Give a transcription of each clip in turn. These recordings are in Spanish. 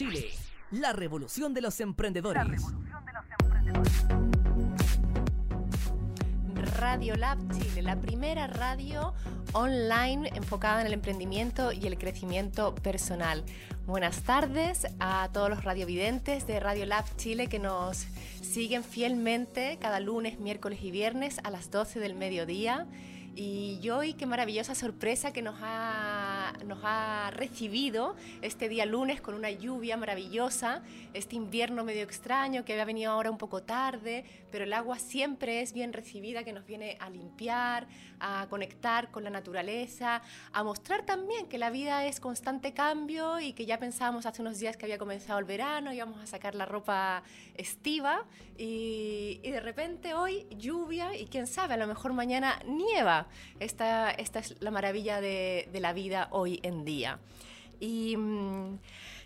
Chile, la revolución de los emprendedores. Radio Lab Chile, la primera radio online enfocada en el emprendimiento y el crecimiento personal. Buenas tardes a todos los radiovidentes de Radio Lab Chile que nos siguen fielmente cada lunes, miércoles y viernes a las 12 del mediodía. Y hoy qué maravillosa sorpresa que nos ha, nos ha recibido este día lunes con una lluvia maravillosa, este invierno medio extraño que había venido ahora un poco tarde, pero el agua siempre es bien recibida, que nos viene a limpiar, a conectar con la naturaleza, a mostrar también que la vida es constante cambio y que ya pensábamos hace unos días que había comenzado el verano, íbamos a sacar la ropa estiva y, y de repente hoy lluvia y quién sabe, a lo mejor mañana nieva. Esta, esta es la maravilla de, la vida hoy en día. Y, mm,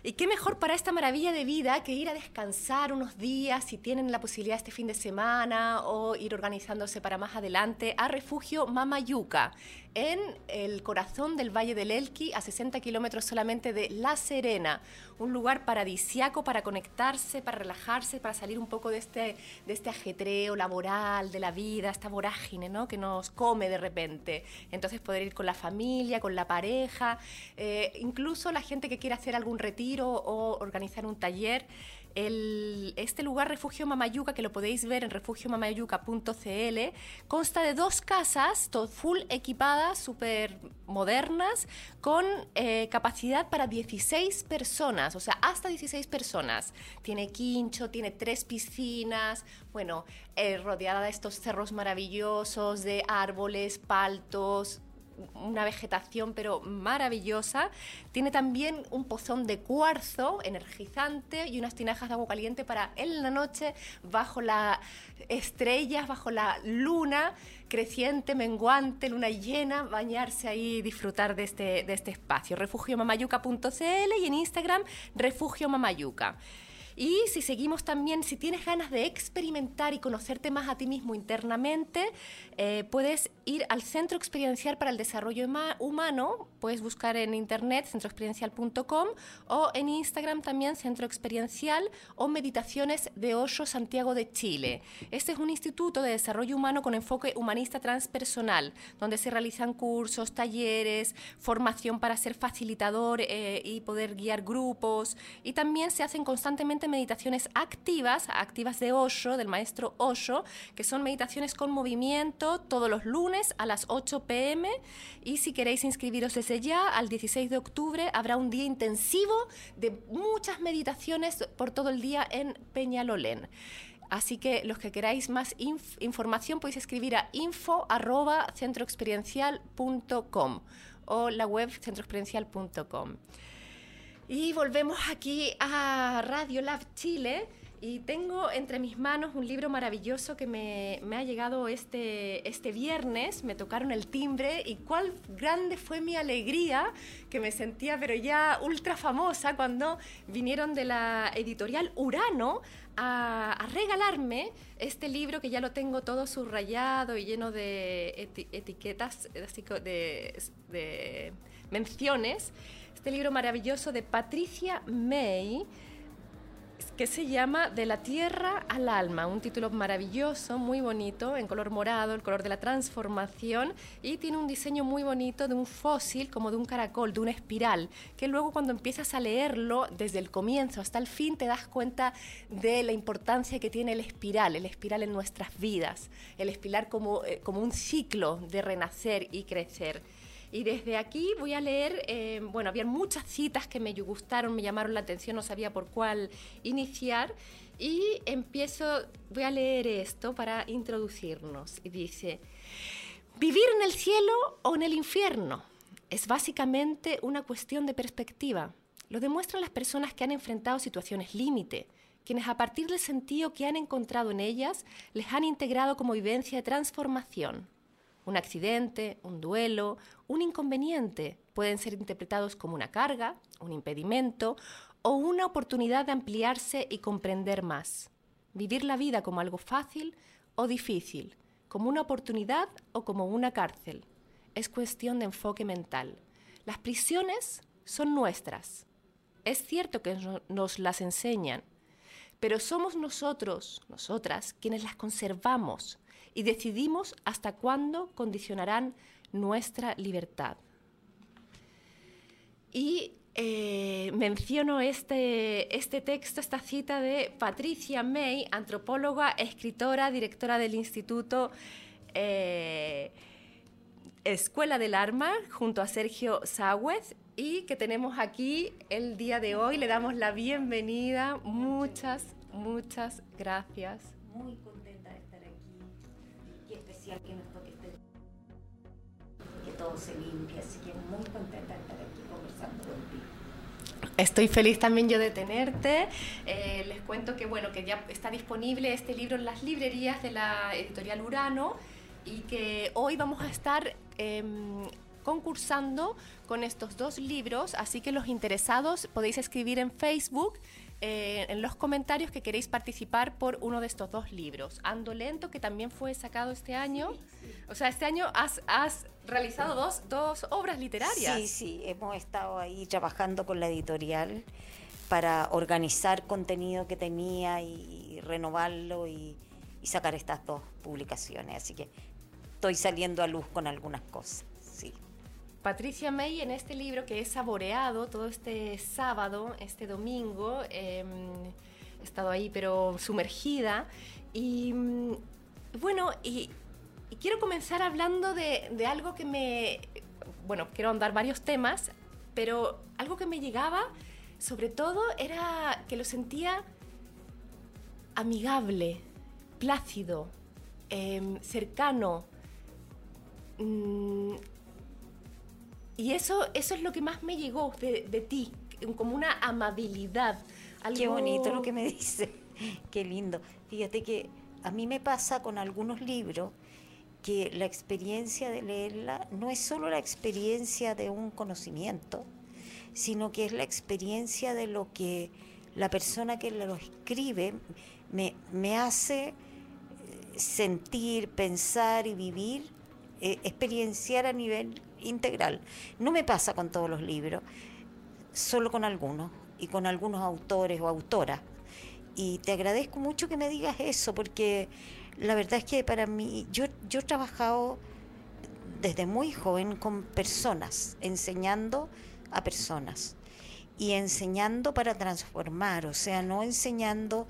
y, qué mejor para esta maravilla de vida que ir a descansar unos días, si tienen la posibilidad este fin de semana, o ir organizándose para más adelante, a Refugio Mamayuca, en el corazón del Valle del Elqui, a 60 kilómetros solamente de La Serena. Un lugar paradisiaco para conectarse, para relajarse, para salir un poco de este, de este ajetreo laboral, de la vida, esta vorágine ¿no? que nos come de repente. Entonces poder ir con la familia, con la pareja, eh, incluso la gente que quiere hacer algún retiro o organizar un taller. El, este lugar, Refugio Mamayuca, que lo podéis ver en refugiomamayuca.cl, consta de dos casas, full equipadas, súper modernas, con eh, capacidad para 16 personas, o sea, hasta 16 personas. Tiene quincho, tiene tres piscinas, bueno, eh, rodeada de estos cerros maravillosos, de árboles, paltos, una vegetación pero maravillosa. Tiene también un pozón de cuarzo energizante y unas tinajas de agua caliente para en la noche, bajo las estrellas, bajo la luna creciente, menguante, luna llena, bañarse ahí y disfrutar de este, de este espacio. Refugiomamayuca.cl y en Instagram Refugio Mamayuca. Y si seguimos también, si tienes ganas de experimentar y conocerte más a ti mismo internamente, eh, puedes ir al Centro Experiencial para el Desarrollo Humano, puedes buscar en internet centroexperiencial.com o en Instagram también Centro Experiencial o Meditaciones de Osho Santiago de Chile. Este es un instituto de desarrollo humano con enfoque humanista transpersonal, donde se realizan cursos, talleres, formación para ser facilitador eh, y poder guiar grupos y también se hacen constantemente meditaciones activas, activas de Osho, del maestro Osho, que son meditaciones con movimiento todos los lunes a las 8 pm. Y si queréis inscribiros desde ya, al 16 de octubre habrá un día intensivo de muchas meditaciones por todo el día en Peñalolén. Así que los que queráis más inf información podéis escribir a info@centroexperiencial.com o la web centroexperiencial.com. Y volvemos aquí a Radio Lab Chile y tengo entre mis manos un libro maravilloso que me, me, ha llegado este, este viernes, me tocaron el timbre y cuál grande fue mi alegría que me sentía pero ya ultra famosa cuando vinieron de la editorial Urano a, regalarme este libro que ya lo tengo todo subrayado y lleno de eti etiquetas, así de, de menciones este libro maravilloso de Patricia May, que se llama De la Tierra al Alma, un título maravilloso, muy bonito, en color morado, el color de la transformación, y tiene un diseño muy bonito de un fósil, como de un caracol, de una espiral, que luego cuando empiezas a leerlo desde el comienzo hasta el fin te das cuenta de la importancia que tiene el espiral, el espiral en nuestras vidas, el espiral como, eh, como un ciclo de renacer y crecer. Y desde aquí voy a leer, eh, bueno, había muchas citas que me gustaron, me llamaron la atención, no sabía por cuál iniciar. Y empiezo, voy a leer esto para introducirnos. Y dice, vivir en el cielo o en el infierno es básicamente una cuestión de perspectiva. Lo demuestran las personas que han enfrentado situaciones límite, quienes a partir del sentido que han encontrado en ellas les han integrado como vivencia de transformación. Un accidente, un duelo, un inconveniente pueden ser interpretados como una carga, un impedimento o una oportunidad de ampliarse y comprender más. Vivir la vida como algo fácil o difícil, como una oportunidad o como una cárcel. Es cuestión de enfoque mental. Las prisiones son nuestras. es cierto que nos las enseñan, pero somos nosotros, nosotras, quienes las conservamos y decidimos hasta cuándo condicionarán nuestra libertad. Y eh, menciono este, este texto, esta cita de Patricia May, antropóloga, escritora, directora del Instituto eh, Escuela del Arma, junto a Sergio Sáhuez, y que tenemos aquí el día de hoy. Le damos la bienvenida. Muchas, muchas gracias. Muy que todo se limpie, así que muy contenta de estar aquí conversando contigo. Estoy feliz también yo de tenerte. Eh, les cuento que bueno que ya está disponible este libro en las librerías de la editorial Urano y que hoy vamos a estar em, concursando con estos dos libros, así que los interesados podéis escribir en Facebook eh, en los comentarios que queréis participar por uno de estos dos libros. Ando Lento, que también fue sacado este año. O sea, este año has, has realizado dos, dos, obras literarias. Sí, sí, hemos estado ahí trabajando con la editorial para organizar contenido que tenía y renovarlo y, y sacar estas dos publicaciones. Así que estoy saliendo a luz con algunas cosas. Patricia May en este libro que he saboreado todo este sábado, este domingo, em, he estado ahí pero sumergida y mm, bueno, y, quiero comenzar hablando de, algo que me, bueno, quiero andar varios temas, pero algo que me llegaba sobre todo era que lo sentía amigable, plácido, eh, cercano. Mm, y eso, eso es lo que más me llegó de, ti, como una amabilidad. Qué bonito lo que me dice, qué lindo. Fíjate que a mí me pasa con algunos libros que la experiencia de leerla no es solo la experiencia de un conocimiento, sino que es la experiencia de lo que la persona que lo escribe me, me hace eh, sentir, pensar y vivir, eh, experienciar a nivel integral. No me pasa con todos los libros, solo con algunos y con algunos autores o autoras. Y te agradezco mucho que me digas eso, porque la verdad es que para mí, yo, yo he trabajado desde muy joven con personas, enseñando a personas y enseñando para transformar, o sea, no enseñando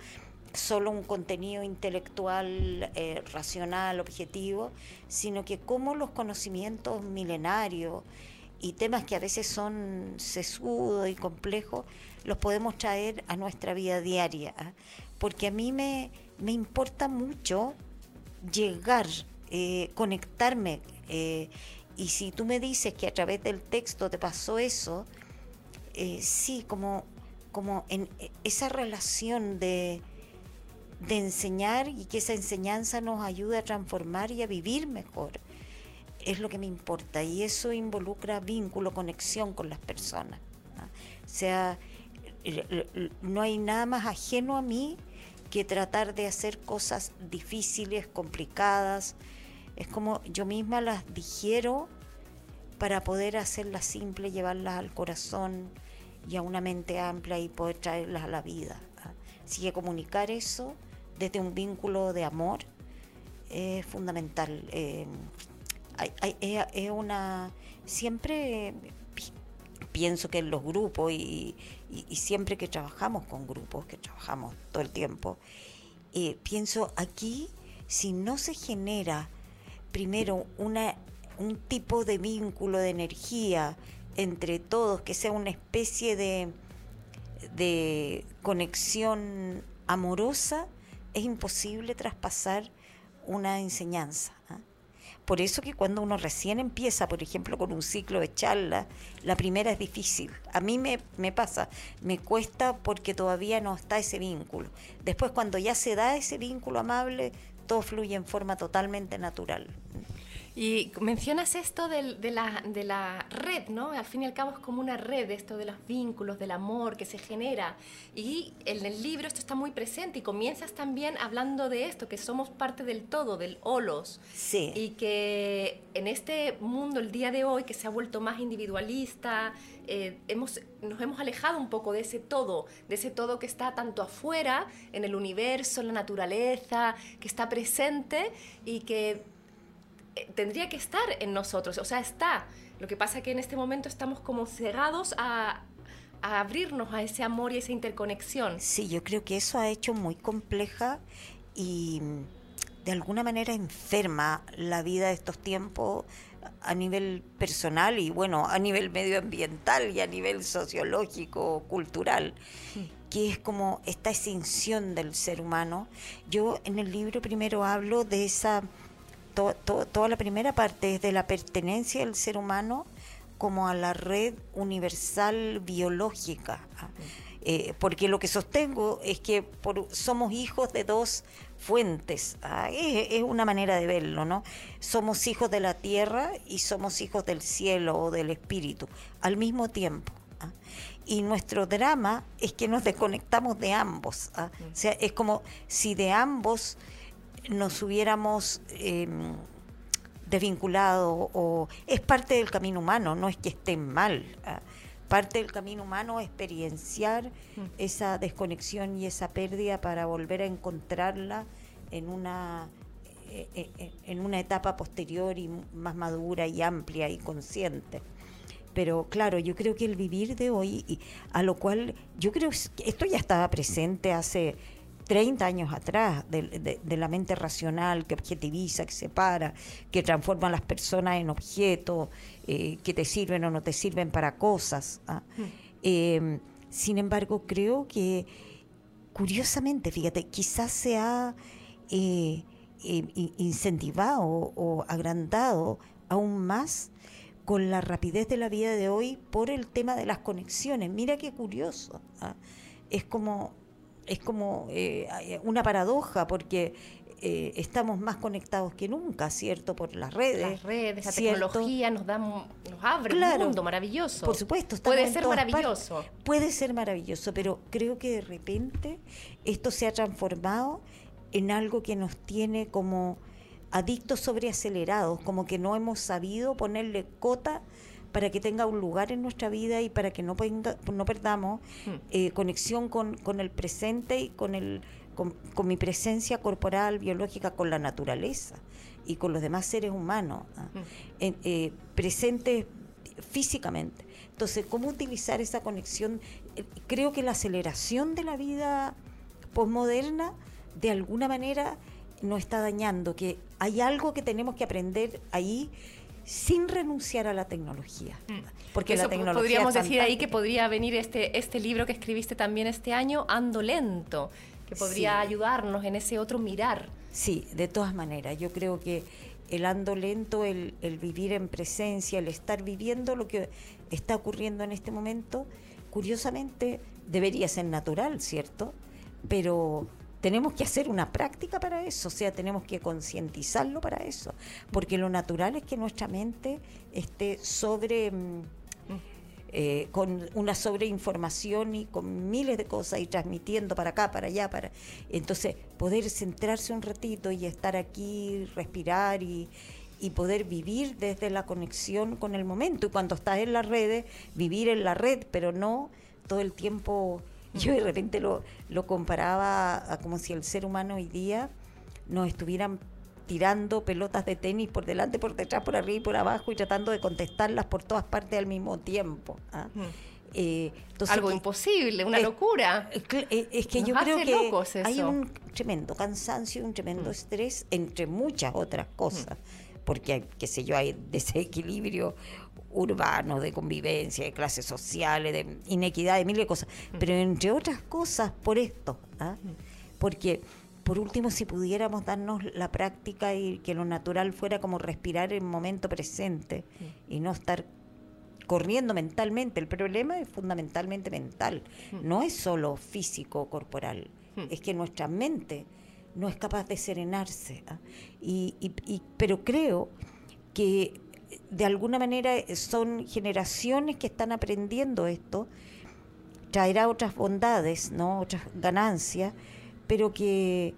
solo un contenido intelectual, eh, racional, objetivo, sino que cómo los conocimientos milenarios y temas que a veces son sesudos y complejos, los podemos traer a nuestra vida diaria. ¿ah? Porque a mí me, me importa mucho llegar, eh, conectarme. Eh, y si tú me dices que a través del texto te pasó eso, sí, como, como en esa relación de de enseñar y que esa enseñanza nos ayude a transformar y a vivir mejor. Es lo que me importa y eso involucra vínculo, conexión con las personas. O sea, no hay nada más ajeno a mí que tratar de hacer cosas difíciles, complicadas. Es como yo misma las digiero para poder hacerlas simples, llevarlas al corazón y a una mente amplia y poder traerlas a la vida. Así que comunicar eso desde un vínculo de amor es fundamental. Eh, es una. Siempre pienso que en los grupos y, siempre que trabajamos con grupos, que trabajamos todo el tiempo, eh, pienso aquí, si no se genera primero una, un tipo de vínculo de energía entre todos, que sea una especie de, de conexión amorosa, es imposible traspasar una enseñanza. ¿ah? Por eso que cuando uno recién empieza, por ejemplo, con un ciclo de charla, la primera es difícil. A mí me, me, pasa, me cuesta porque todavía no está ese vínculo. Después cuando ya se da ese vínculo amable, todo fluye en forma totalmente natural. Y mencionas esto de, la, de, la, red, ¿no? Al fin y al cabo es como una red, esto de los vínculos, del amor que se genera. Y en el libro esto está muy presente y comienzas también hablando de esto, que somos parte del todo, del holos. Sí. Y que en este mundo, el día de hoy, que se ha vuelto más individualista, eh, hemos, nos hemos alejado un poco de ese todo, de ese todo que está tanto afuera, en el universo, en la naturaleza, que está presente y que tendría que estar en nosotros, o sea, está. Lo que pasa es que en este momento estamos como cerrados a, a abrirnos a ese amor y esa interconexión. Sí, yo creo que eso ha hecho muy compleja y de alguna manera enferma la vida de estos tiempos a nivel personal y bueno, a nivel medioambiental y a nivel sociológico, cultural, que es como esta extinción del ser humano. Yo en el libro primero hablo de esa toda la primera parte es de la pertenencia del ser humano como a la red universal biológica. ¿ah? Eh, porque lo que sostengo es que somos hijos de dos fuentes. ¿ah? Es, una manera de verlo, ¿no? Somos hijos de la tierra y somos hijos del cielo o del espíritu al mismo tiempo. ¿ah? Y nuestro drama es que nos desconectamos de ambos. O sea, es como si de ambos nos hubiéramos em, desvinculado o es parte del camino humano, no es que estén mal. ¿ah? Parte del camino humano es experienciar mm. esa desconexión y esa pérdida para volver a encontrarla en una eh, eh, eh, en una etapa posterior y más madura y amplia y consciente. Pero claro, yo creo que el vivir de hoy, a lo cual yo creo que esto ya estaba presente hace 30 años atrás de, la mente racional que objetiviza, que separa, que transforma a las personas en objetos, eh, que te sirven o no te sirven para cosas. ¿ah? Hmm. Em, sin embargo, creo que, curiosamente, fíjate, quizás se ha eh, em, incentivado o agrandado aún más con la rapidez de la vida de hoy por el tema de las conexiones. Mira qué curioso. ¿ah? Es como es como eh, una paradoja porque eh, estamos más conectados que nunca, ¿cierto? Por las redes. Las redes, la tecnología nos, da, nos abre un mundo maravilloso. Por supuesto. Puede ser maravilloso. Puede ser maravilloso, pero creo que de repente esto se ha transformado en algo que nos tiene como adictos sobreacelerados, como que no hemos sabido ponerle cota para que tenga un lugar en nuestra vida y para que no, no perdamos hmm. eh, conexión con, con, el presente y con, el, con, mi presencia corporal, biológica, con la naturaleza y con los demás seres humanos, ¿ah? hmm. eh, presentes físicamente. Entonces, ¿cómo utilizar esa conexión? Eh, creo que la aceleración de la vida posmoderna, de alguna manera, nos está dañando, que hay algo que tenemos que aprender ahí sin renunciar a la tecnología. Mm. Porque la tecnología podríamos decir ahí que podría venir este, este libro que escribiste también este año, Ando Lento, que podría ayudarnos en ese otro mirar. Sí, de todas maneras, yo creo que el ando lento, el, el vivir en presencia, el estar viviendo lo que está ocurriendo en este momento, curiosamente debería ser natural, ¿cierto? Pero tenemos que hacer una práctica para eso, o sea, tenemos que concientizarlo para eso, porque lo natural es que nuestra mente esté sobre... Mm, eh, con una sobreinformación y con miles de cosas y transmitiendo para acá, para allá, para entonces poder centrarse un ratito y estar aquí, respirar y, y poder vivir desde la conexión con el momento. Y cuando estás en las redes, vivir en la red, pero no todo el tiempo yo de repente lo, lo comparaba a como si el ser humano hoy día nos estuvieran tirando pelotas de tenis por delante, por detrás, por arriba y por abajo y tratando de contestarlas por todas partes al mismo tiempo. ¿ah? Eh, Algo imposible, una locura. Eh, es, que yo creo que hay un tremendo cansancio, un tremendo estrés, entre muchas otras cosas, porque, qué sé yo, hay desequilibrio urbanos, de convivencia, de clases sociales, de inequidad, de mil de cosas. Pero entre otras cosas, por esto. ¿ah? Porque, por último, si pudiéramos darnos la práctica y que lo natural fuera como respirar el momento presente y no estar corriendo mentalmente. El problema es fundamentalmente mental, no es solo físico corporal, es que nuestra mente no es capaz de serenarse. ¿ah? y, pero creo que de alguna manera son generaciones que están aprendiendo esto, traerá otras bondades, ¿no? otras ganancias, pero que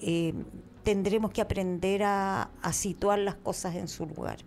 eh, tendremos que aprender a, situar las cosas en su lugar,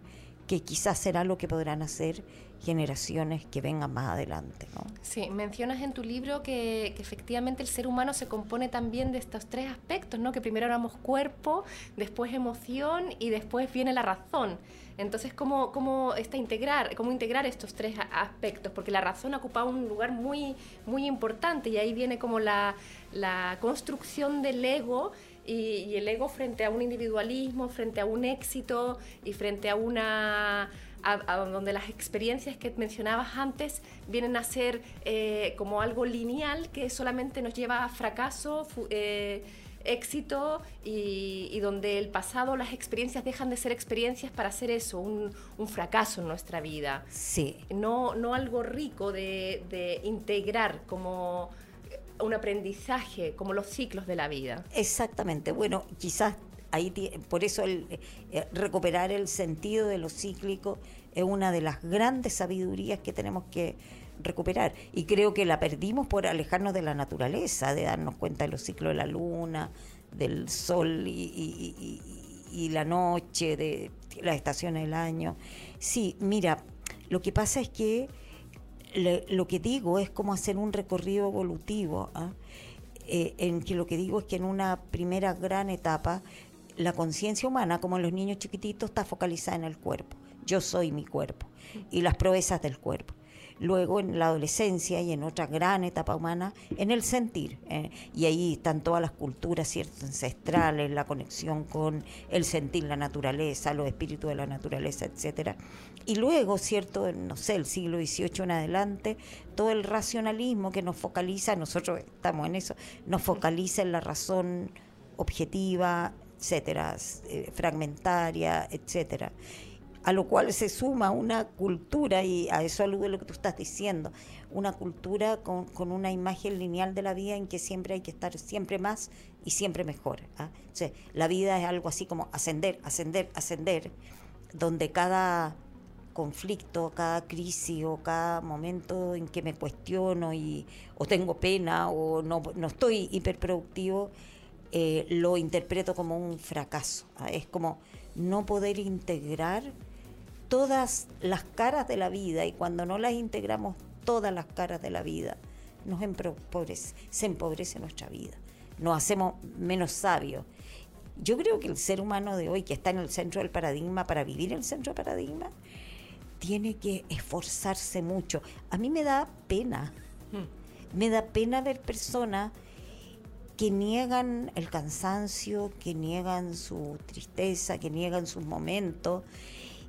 que quizás será lo que podrán hacer generaciones que vengan más adelante. ¿no? Sí, mencionas en tu libro que, efectivamente el ser humano se compone también de estos tres aspectos, ¿no? que primero éramos cuerpo, después emoción y después viene la razón. Entonces, ¿cómo, cómo, está integrar, cómo integrar estos tres aspectos? Porque la razón ocupa un lugar muy, muy importante y ahí viene como la, la construcción del ego y, el ego frente a un individualismo, frente a un éxito y frente a una... A, donde las experiencias que mencionabas antes vienen a ser eh, como algo lineal que solamente nos lleva a fracaso, eh, éxito y, donde el pasado, las experiencias dejan de ser experiencias para hacer eso, un, fracaso en nuestra vida. Sí. No, no algo rico de, de integrar como un aprendizaje, como los ciclos de la vida. Exactamente. Bueno, quizás ahí por eso el, eh, recuperar el sentido de lo cíclico es una de las grandes sabidurías que tenemos que recuperar. Y creo que la perdimos por alejarnos de la naturaleza, de darnos cuenta de los ciclos de la luna, del sol y, y la noche, de las estaciones del año. Sí, mira, lo que pasa es que lo que digo es como hacer un recorrido evolutivo, ¿ah? eh, en que lo que digo es que en una primera gran etapa la conciencia humana, como en los niños chiquititos, está focalizada en el cuerpo. Yo soy mi cuerpo y las proezas del cuerpo luego en la adolescencia y en otra gran etapa humana, en el sentir. Eh, y ahí están todas las culturas cierto, ancestrales, la conexión con el sentir, la naturaleza, los espíritus de la naturaleza, etcétera. Y luego, cierto, no sé, el siglo XVIII en adelante, todo el racionalismo que nos focaliza, nosotros estamos en eso, nos focaliza en la razón objetiva, etcétera, eh, fragmentaria, etcétera a lo cual se suma una cultura, y a eso alude lo que tú estás diciendo, una cultura con, una imagen lineal de la vida en que siempre hay que estar siempre más y siempre mejor. ¿ah? la vida es algo así como ascender, ascender, ascender, donde cada conflicto, cada crisis o cada momento en que me cuestiono y o tengo pena o no, no estoy hiperproductivo, eh, lo interpreto como un fracaso. ¿ah? Es como no poder integrar todas las caras de la vida y cuando no las integramos todas las caras de la vida, nos empobrece, se empobrece nuestra vida, nos hacemos menos sabios. Yo creo que el ser humano de hoy, que está en el centro del paradigma, para vivir en el centro del paradigma, tiene que esforzarse mucho. A mí me da pena, hmm. me da pena ver personas que niegan el cansancio, que niegan su tristeza, que niegan sus momentos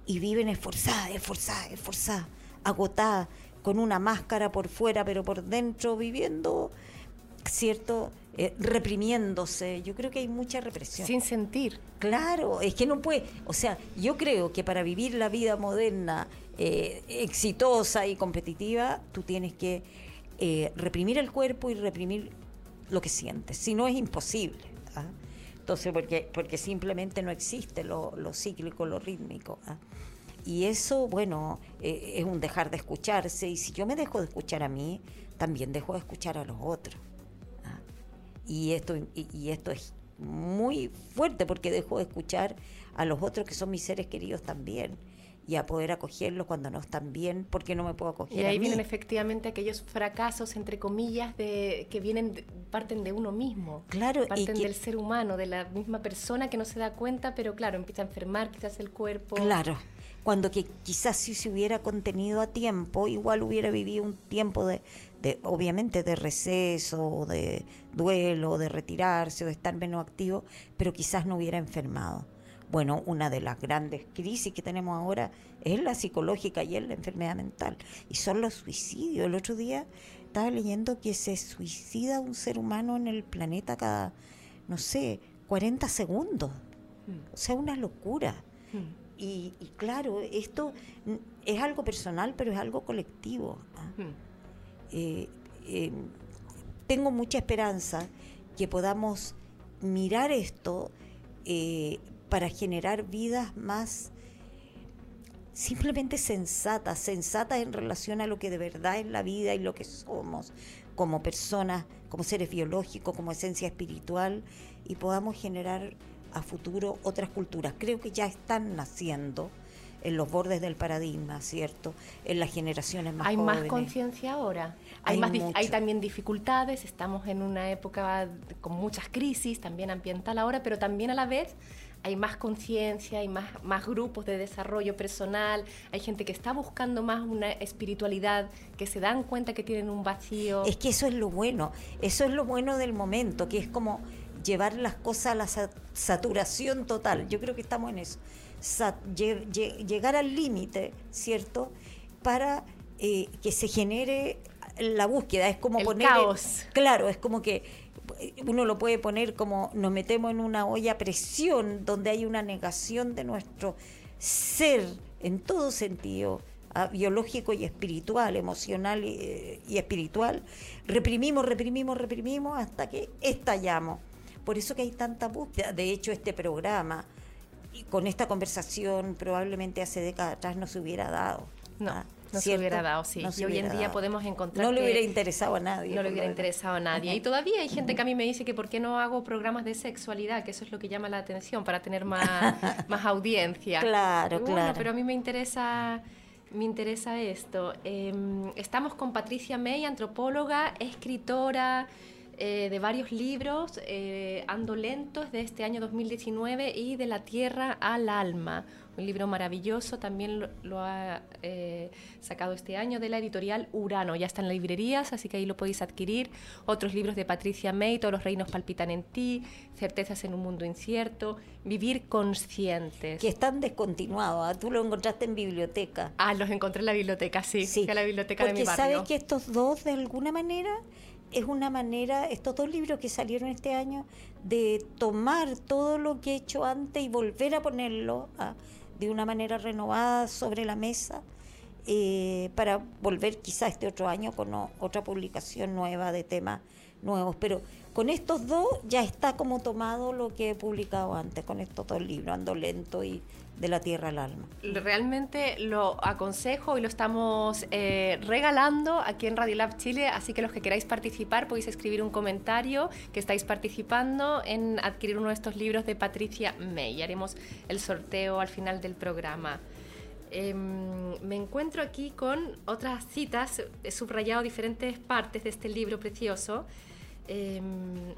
y viven esforzadas, esforzadas, esforzadas, agotadas, con una máscara por fuera, pero por dentro viviendo, ¿cierto? Eh, reprimiéndose. Yo creo que hay mucha represión. Sin sentir. Claro, es que no puede. O sea, yo creo que para vivir la vida moderna, eh, exitosa y competitiva, tú tienes que eh, reprimir el cuerpo y reprimir lo que sientes. Si no, es imposible. ¿ah? Entonces, porque, porque simplemente no existe lo, cíclico, lo rítmico. ¿ah? Y eso, bueno, eh, es un dejar de escucharse. Y si yo me dejo de escuchar a mí, también dejo de escuchar a los otros. ¿ah? Y, esto, y, esto es muy fuerte porque dejo de escuchar a los otros que son mis seres queridos también y a poder acogerlos cuando no están bien, porque no me puedo acoger. Y ahí vienen efectivamente aquellos fracasos, entre comillas, de, que vienen parten de uno mismo. Claro, parten del ser humano, de la misma persona que no se da cuenta, pero claro, empieza a enfermar quizás el cuerpo. Claro, cuando que quizás si se hubiera contenido a tiempo, igual hubiera vivido un tiempo de, de obviamente de receso, de duelo, de retirarse o de estar menos activo, pero quizás no hubiera enfermado. Bueno, una de las grandes crisis que tenemos ahora es la psicológica y es la enfermedad mental. Y son los suicidios. El otro día estaba leyendo que se suicida un ser humano en el planeta cada, no sé, 40 segundos. Mm. O sea, una locura. Mm. Y, claro, esto es algo personal, pero es algo colectivo. ¿ah? Mm. Eh, eh, tengo mucha esperanza que podamos mirar esto eh, para generar vidas más simplemente sensatas, sensatas en relación a lo que de verdad es la vida y lo que somos como personas, como seres biológicos, como esencia espiritual, y podamos generar a futuro otras culturas. Creo que ya están naciendo en los bordes del paradigma, ¿cierto? En las generaciones más ¿Hay jóvenes. más conciencia ahora? Hay, Hay más hay también dificultades, estamos en una época con muchas crisis, también ambiental ahora, pero también a la vez hay más conciencia, hay más, más grupos de desarrollo personal, hay gente que está buscando más una espiritualidad, que se dan cuenta que tienen un vacío. Es que eso es lo bueno, eso es lo bueno del momento, que es como llevar las cosas a la sa- saturación total. Yo creo que estamos en eso. Llegar al límite, ¿cierto? Para eh, que se genere la búsqueda. Es como El poner. caos. Claro, es como que uno lo puede poner como nos metemos en una olla a presión donde hay una negación de nuestro ser en todo sentido, ah, biológico y espiritual, emocional y, eh, y espiritual. Reprimimos, reprimimos, reprimimos hasta que estallamos. Por eso que hay tanta búsqueda. De hecho, este programa y con esta conversación probablemente hace décadas atrás no se hubiera dado. No, Ah, no se ¿cierto? hubiera dado, sí. Y hoy en día dado. podemos encontrar No le hubiera interesado a nadie. no le hubiera interesado a nadie. Y todavía hay gente que a mí me dice que por qué no hago programas de sexualidad, que eso es lo que llama la atención, para tener más, más audiencia. Claro, bueno, claro. pero a mí me interesa, me interesa esto. Eh, estamos con Patricia May, antropóloga, escritora eh, de varios libros, eh, Ando Lento, es de este año 2019, y De la Tierra al Alma, un libro maravilloso, también lo, lo ha eh, sacado este año de la editorial Urano, ya está en las librerías, así que ahí lo podéis adquirir. Otros libros de Patricia May, Todos los reinos palpitan en ti, Certezas en un mundo incierto, Vivir conscientes. Que están descontinuados. ah, Tú lo encontraste en biblioteca. Ah, los encontré en la biblioteca, sí, fui a la biblioteca de porque mi barrio. sabes que estos dos, de alguna manera, es una manera, estos dos libros que salieron este año, de tomar todo lo que he hecho antes y volver a ponerlo ah, de una manera renovada sobre la mesa, eh, para volver quizá este otro año con otra publicación nueva de temas nuevos. Pero con estos dos ya está como tomado lo que he publicado antes, con estos dos libros, Ando Lento y De la Tierra al Alma. Realmente lo aconsejo y lo estamos eh, regalando aquí en Radio Lab Chile, así que los que queráis participar podéis escribir un comentario que estáis participando en adquirir uno de estos libros de Patricia May. Haremos el sorteo al final del programa. Em, me encuentro aquí con otras citas, he subrayado diferentes partes de este libro precioso. Em,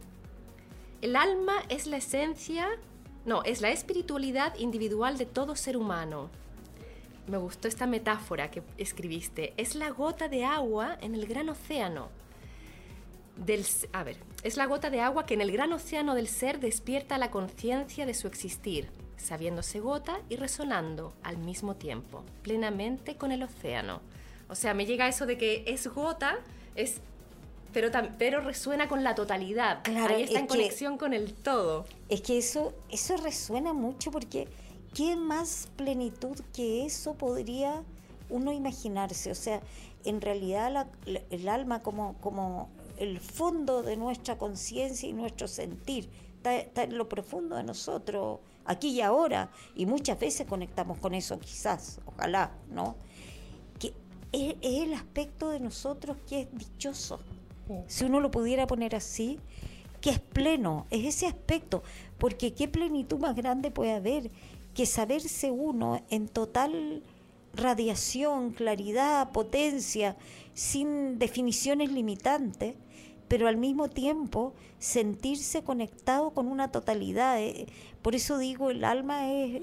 el alma es la esencia, no, es la espiritualidad individual de todo ser humano. Me gustó esta metáfora que escribiste. Es la gota de agua en el gran océano. Del, a ver, es la gota de agua que en el gran océano del ser despierta la conciencia de su existir, sabiéndose gota y resonando al mismo tiempo, plenamente con el océano. O sea, me llega eso de que es gota, es, pero, pero resuena con la totalidad. Claro, Ahí está es en que- conexión con el todo. Es que eso, eso resuena mucho porque ¿qué más plenitud que eso podría uno imaginarse? O sea, en realidad la- la- el alma como, como el fondo de nuestra conciencia y nuestro sentir está, está en lo profundo de nosotros, aquí y ahora, y muchas veces conectamos con eso, quizás, ojalá, ¿no? Que es, es el aspecto de nosotros que es dichoso si uno lo pudiera poner así, que es pleno, es ese aspecto, porque qué plenitud más grande puede haber que saberse uno en total radiación, claridad, potencia, sin definiciones limitantes, pero al mismo tiempo sentirse conectado con una totalidad. eh. Por eso digo, el alma es,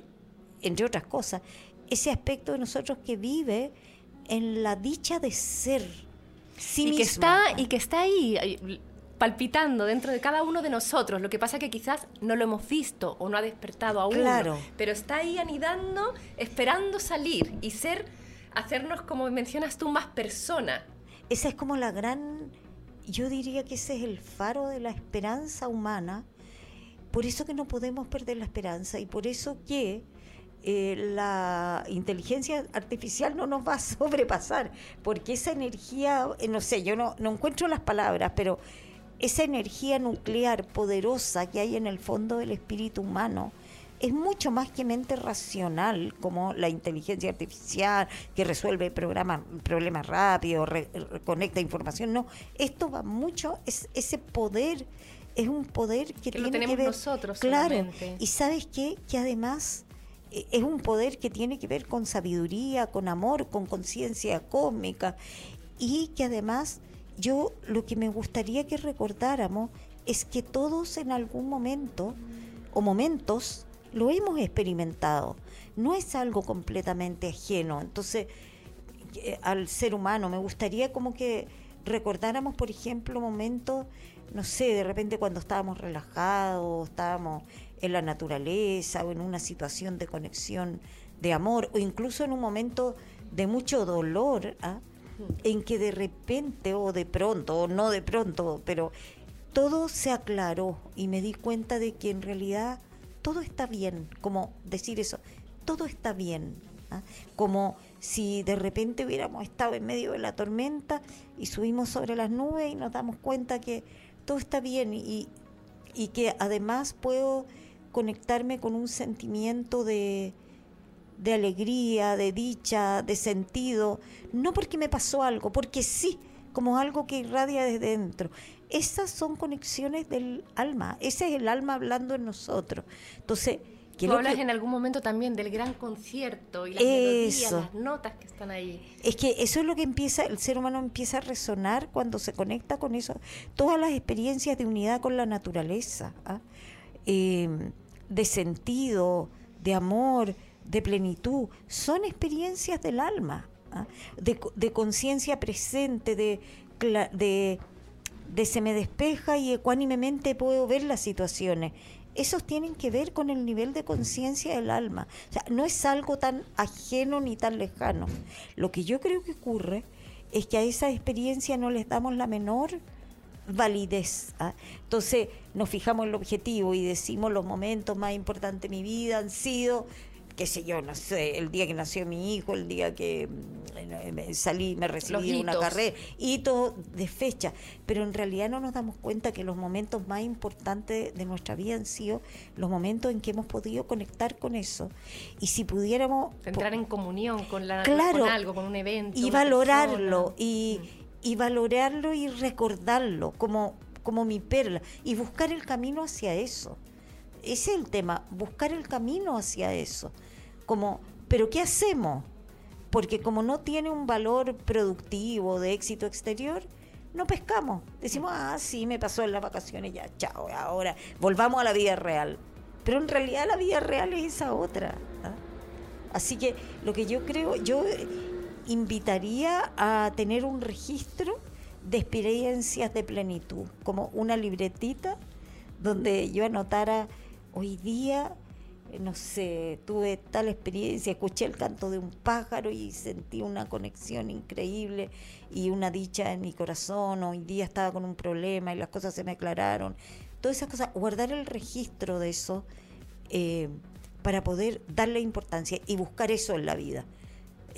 entre otras cosas, ese aspecto de nosotros que vive en la dicha de ser. Sí y, que está, y que está ahí, ahí, palpitando dentro de cada uno de nosotros. Lo que pasa es que quizás no lo hemos visto o no ha despertado aún. Claro. Pero está ahí anidando, esperando salir y ser, hacernos, como mencionas tú, más persona. Esa es como la gran, yo diría que ese es el faro de la esperanza humana. Por eso que no podemos perder la esperanza y por eso que eh, la inteligencia artificial no nos va a sobrepasar, porque esa energía, eh, no sé, yo no, no encuentro las palabras, pero esa energía nuclear poderosa que hay en el fondo del espíritu humano es mucho más que mente racional, como la inteligencia artificial, que resuelve programas, problemas rápidos, conecta información. No, esto va mucho, es ese poder, es un poder que, tiene que ver. nosotros. Claro, y sabes qué, que además es un poder que tiene que ver con sabiduría, con amor, con conciencia cósmica y que además yo lo que me gustaría que recordáramos es que todos en algún momento o momentos lo hemos experimentado, no es algo completamente ajeno. Entonces, eh, al ser humano, me gustaría como que recordáramos, por ejemplo, momentos, no sé, de repente cuando estábamos relajados, estábamos en la naturaleza o en una situación de conexión de amor, o incluso en un momento de mucho dolor, ¿ah? en que de repente o de pronto, o no de pronto, pero todo se aclaró y me di cuenta de que en realidad todo está bien, como decir eso, todo está bien, ¿ah? como si de repente hubiéramos estado en medio de la tormenta y subimos sobre las nubes y nos damos cuenta que todo está bien y, y que además puedo conectarme con un sentimiento de, de alegría, de dicha, de sentido, no porque me pasó algo, porque sí, como algo que irradia desde dentro. Esas son conexiones del alma, ese es el alma hablando en nosotros. Entonces, Tú hablas en algún momento también del gran concierto y las melodías, las notas que están ahí. Es que eso es lo que empieza, el ser humano empieza a resonar cuando se conecta con eso, todas las experiencias de unidad con la naturaleza, ¿ah? em, de sentido, de amor, de plenitud, son experiencias del alma, ¿ah? de, de conciencia presente, de, de de se me despeja y ecuánimemente puedo ver las situaciones. Esos tienen que ver con el nivel de conciencia del alma. O sea, no es algo tan ajeno ni tan lejano. Lo que yo creo que ocurre es que a esa experiencia no les damos la menor validez. ¿ah? Entonces nos fijamos en el objetivo y decimos los momentos más importantes de mi vida han sido qué sé yo, no sé, el día que nació mi hijo, el día que mm, salí, me recibí una carrera, hito de fecha, pero en realidad no nos damos cuenta que los momentos más importantes de nuestra vida han sido los momentos en que hemos podido conectar con eso. Y si pudiéramos... Entrar en comunión con, la, claro, con algo, con un evento. Y valorarlo, y, mm. Y valorarlo y recordarlo como, como mi perla, y buscar el camino hacia eso ese es el tema, buscar el camino hacia eso como, pero ¿qué hacemos? Porque como no tiene un valor productivo de éxito exterior, no pescamos. Decimos, ah, sí, me pasó en las vacaciones, ya, chao, ahora volvamos a la vida real. Pero en realidad la vida real es esa otra. ¿ah? Así que lo que yo creo, yo invitaría a tener un registro de experiencias de plenitud, como una libretita donde yo anotara hoy día no sé, tuve tal experiencia, escuché el canto de un pájaro y sentí una conexión increíble y una dicha en mi corazón, hoy día estaba con un problema y las cosas se me aclararon. Todas esas cosas, guardar el registro de eso eh, para poder darle importancia y buscar eso en la vida.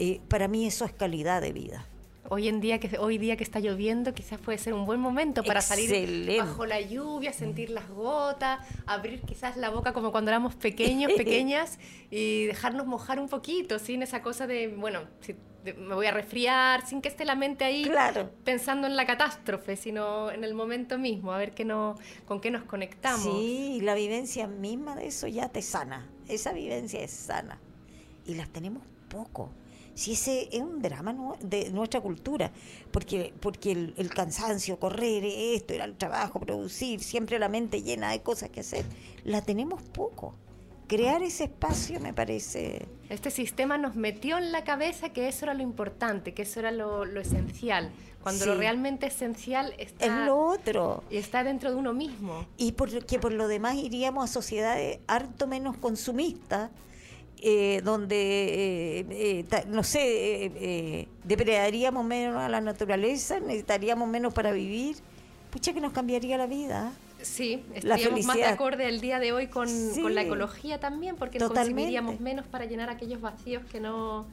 Eh, para mí eso es calidad de vida. Hoy en día que hoy día que está lloviendo, quizás puede ser un buen momento para salir bajo la lluvia, sentir las gotas, abrir quizás la boca como cuando éramos pequeños, pequeñas y dejarnos mojar un poquito, sin esa cosa de, bueno, me voy a resfriar, sin que esté la mente ahí pensando en la catástrofe, sino en el momento mismo, a ver qué no, con qué nos conectamos. Sí, la vivencia misma de eso ya te sana, esa vivencia es sana y las tenemos poco si ese es un drama de nuestra cultura, porque, porque el, cansancio, correr, esto, ir al trabajo, producir, siempre la mente llena de cosas que hacer, la tenemos poco. Crear ese espacio me parece... Este sistema nos metió en la cabeza que eso era lo importante, que eso era lo, esencial, cuando lo realmente esencial está... Es lo otro. Y está dentro de uno mismo. Y porque por lo demás iríamos a sociedades harto menos consumistas, eh, donde, eh, eh, no sé, depredaríamos menos a la naturaleza, necesitaríamos menos para vivir, pucha que nos cambiaría la vida. Sí, estaríamos más de acorde al día de hoy con, la ecología también, porque consumiríamos menos para llenar aquellos vacíos que no...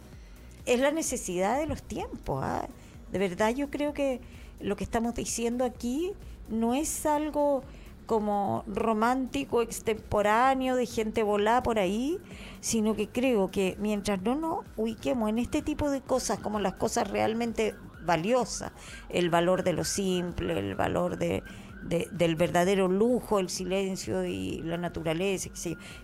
Es la necesidad de los tiempos. ¿ah? De verdad yo creo que lo que estamos diciendo aquí no es algo como romántico, extemporáneo, de gente volada por ahí, sino que creo que mientras no nos ubiquemos en este tipo de cosas, como las cosas realmente valiosas, el valor de lo simple, el valor de, del verdadero lujo, el silencio y la naturaleza,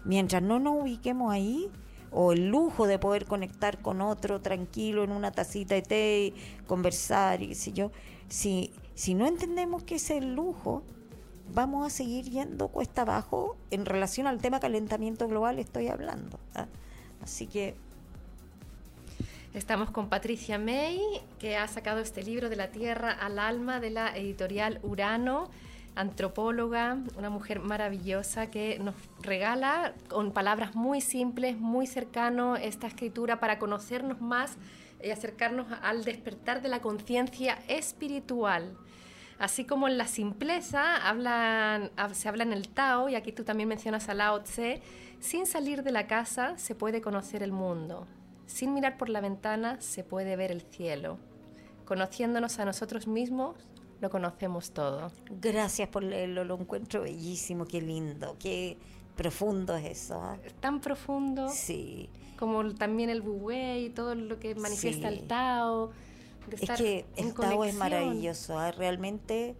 mientras no nos ubiquemos ahí, o el lujo de poder conectar con otro tranquilo en una tacita de té, conversar y qué yo, si, si no entendemos que es el lujo, vamos a seguir yendo cuesta abajo en relación al tema calentamiento global estoy hablando. ¿ah? Así que... Estamos con Patricia May, que ha sacado este libro de la Tierra al Alma de la editorial Urano, antropóloga, una mujer maravillosa que nos regala con palabras muy simples, muy cercano esta escritura para conocernos más y acercarnos al despertar de la conciencia espiritual. Así como en la simpleza hablan, se habla en el Tao, y aquí tú también mencionas a Lao Tse, sin salir de la casa se puede conocer el mundo. Sin mirar por la ventana se puede ver el cielo. Conociéndonos a nosotros mismos, lo conocemos todo. Gracias por leerlo, lo encuentro bellísimo, qué lindo, qué profundo es eso. ¿ah? Tan profundo. Sí. Como también el Wu-Wei y todo lo que manifiesta el Tao es que el Tao es maravilloso. ¿ah? Realmente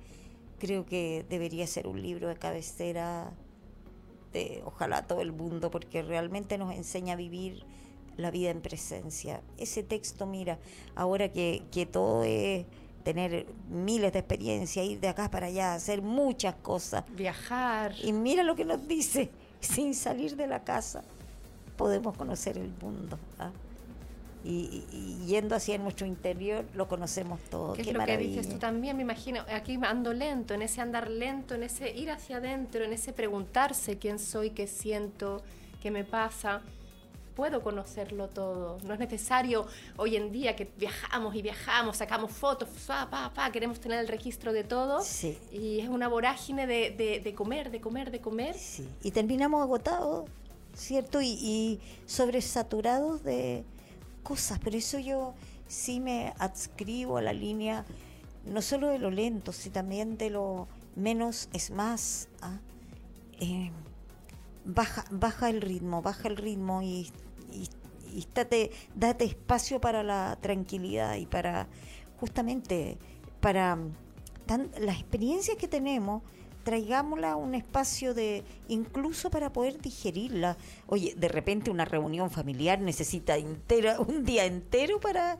creo que debería ser un libro de cabecera de ojalá todo el mundo, porque realmente nos enseña a vivir la vida en presencia. Ese texto, mira, ahora que, que todo es tener miles de experiencias, ir de acá para allá, hacer muchas cosas. Viajar. Y mira lo que nos dice, sin salir de la casa podemos conocer el mundo. ¿ah? Y, yendo hacia nuestro interior lo conocemos todo. ¿Qué, es lo que dices tú también? Me imagino, aquí ando lento, en ese andar lento, en ese ir hacia adentro, en ese preguntarse quién soy, qué siento, qué me pasa. Puedo conocerlo todo. No es necesario hoy en día que viajamos y viajamos, sacamos fotos, pa, pa, pa, queremos tener el registro de todo. Sí. Y es una vorágine de, de, comer, de comer, de comer. Sí. Y terminamos agotados, ¿cierto? Y, y sobresaturados de, cosas, pero eso yo sí me adscribo a la línea no solo de lo lento, sino también de lo menos es más. ¿ah? Eh, baja, baja el ritmo, baja el ritmo y, y, date espacio para la tranquilidad y para justamente para las experiencias que tenemos traigámosla a un espacio de, incluso para poder digerirla. Oye, de repente una reunión familiar necesita un día entero para,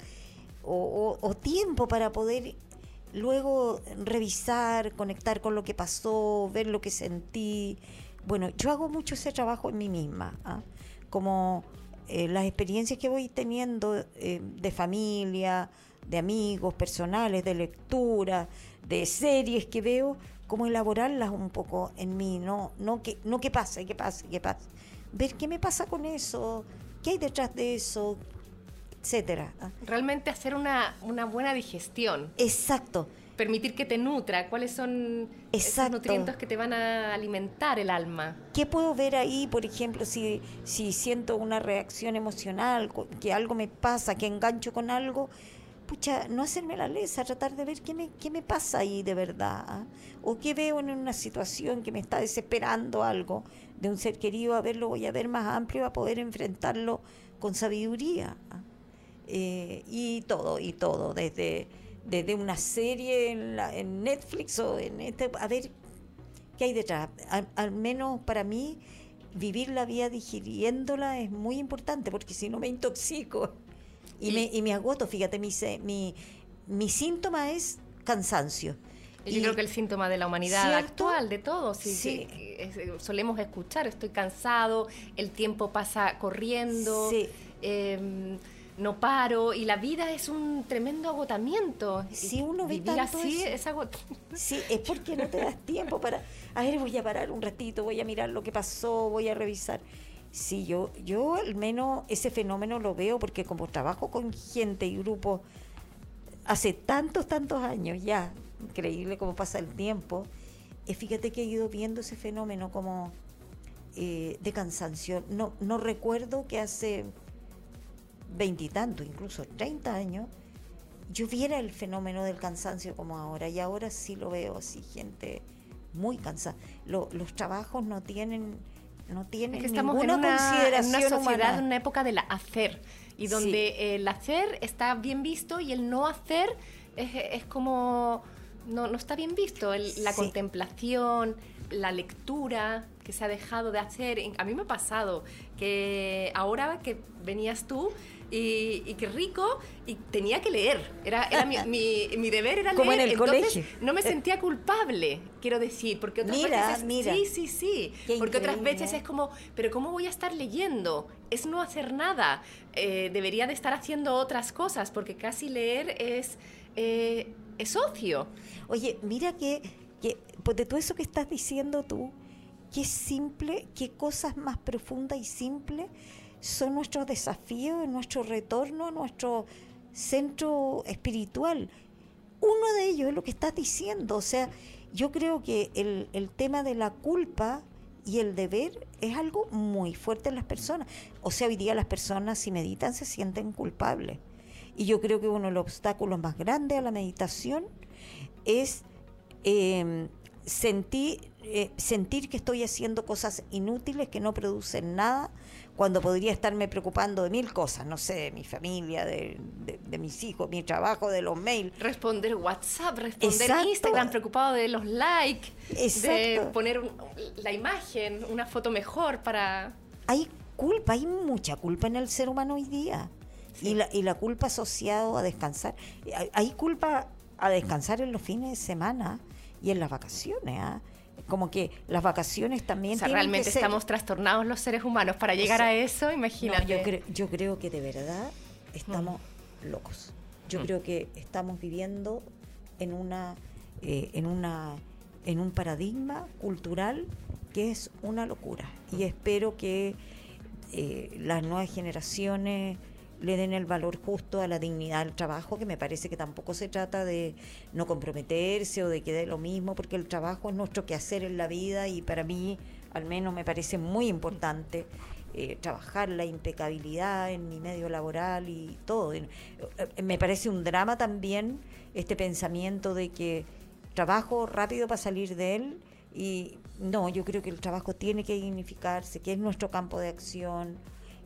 o, tiempo para poder luego revisar, conectar con lo que pasó, ver lo que sentí. Bueno, yo hago mucho ese trabajo en mí misma, ¿ah? como eh, las experiencias que voy teniendo eh, de familia, de amigos personales, de lectura, de series que veo, como elaborarlas un poco en mí, no, no que, no que pase, que pase, que pase. Ver qué me pasa con eso, qué hay detrás de eso, etcétera. ¿ah? Realmente hacer una, una buena digestión. Exacto. Permitir que te nutra, cuáles son esos nutrientes que te van a alimentar el alma. ¿Qué puedo ver ahí, por ejemplo, si, si siento una reacción emocional, que algo me pasa, que engancho con algo? Pucha, no hacerme la lesa, tratar de ver qué me, qué me pasa ahí de verdad, ¿ah? o qué veo en una situación que me está desesperando algo de un ser querido, a verlo voy a ver más amplio, a poder enfrentarlo con sabiduría. ¿ah? Eh, y todo, y todo, desde, desde una serie en, Netflix o en este, a ver qué hay detrás. al menos para mí, vivir la vida digiriéndola es muy importante, porque si no me intoxico. Y, me, y me agoto, fíjate, mi, mi, mi síntoma es cansancio. Yo creo que el síntoma de la humanidad actual, de todos, sí, solemos escuchar, estoy cansado, el tiempo pasa corriendo, em, no paro, y la vida es un tremendo agotamiento. Si uno ve Vivir así es agotamiento. Sí, es porque no te das tiempo para, a ver, voy a parar un ratito, voy a mirar lo que pasó, voy a revisar. Sí, yo, yo al menos ese fenómeno lo veo porque como trabajo con gente y grupos hace tantos, tantos años ya, increíble cómo pasa el tiempo, eh, fíjate que he ido viendo ese fenómeno como eh, de cansancio. No, no recuerdo que hace veintitantos, incluso treinta años, yo viera el fenómeno del cansancio como ahora, y ahora sí lo veo así, gente muy cansada. Lo- los trabajos no tienen, no tienen Es que estamos en ninguna una, en una sociedad, humana. en una época del hacer, y donde el hacer está bien visto y el no hacer es, es como... No, no está bien visto. El- la Sí. contemplación, la lectura que se ha dejado de hacer. A mí me ha pasado que ahora que venías tú y, y qué rico, y tenía que leer. Era, era mi, mi- mi deber era Como en leer. el Entonces, colegio. no me sentía culpable, quiero decir, porque otras Mira, veces... mira. Sí, sí, sí. Qué porque otras increíble. veces es como, pero ¿cómo voy a estar leyendo? Es no hacer nada. Eh, debería de estar haciendo otras cosas, porque casi leer es, eh, es ocio. Oye, mira que, que pues de todo eso que estás diciendo tú, qué simple, qué cosas más profundas y simples son nuestros desafíos, nuestro retorno a nuestro centro espiritual. Uno de ellos es lo que estás diciendo, o sea, yo creo que el, el tema de la culpa y el deber es algo muy fuerte en las personas. O sea, hoy día las personas si meditan se sienten culpables. Y yo creo que uno de los obstáculos más grandes a la meditación es eh, sentir, sentir que estoy haciendo cosas inútiles que no producen nada cuando podría estarme preocupando de mil cosas, no sé, de mi familia, de, de- de mis hijos, mi trabajo, de los mails. Responder WhatsApp, responder Exacto. Instagram, preocupado de los likes, de poner un- la imagen, una foto mejor para... Hay culpa, hay mucha culpa en el ser humano hoy día. Y, la, y la culpa asociado a descansar. Hay, hay culpa a descansar en los fines de semana y en las vacaciones. ¿ah? Como que las vacaciones también O sea, tienen realmente que ser- estamos trastornados los seres humanos. Para llegar sea, a eso, No, imagínate. yo, creo, yo creo que de verdad estamos locos. Yo Mm. creo que estamos viviendo en una, eh, en una, en un paradigma cultural que es una locura. Y espero que eh, las nuevas generaciones le den el valor justo a la dignidad del trabajo, que me parece que tampoco se trata de no comprometerse o de que dé lo mismo, porque el trabajo es nuestro quehacer en la vida y para mí, al menos, me parece muy importante eh, trabajar la impecabilidad en mi medio laboral y todo. Eh, eh, Me parece un drama también este pensamiento de que trabajo rápido para salir de él y no, yo creo que el trabajo tiene que dignificarse, que es nuestro campo de acción,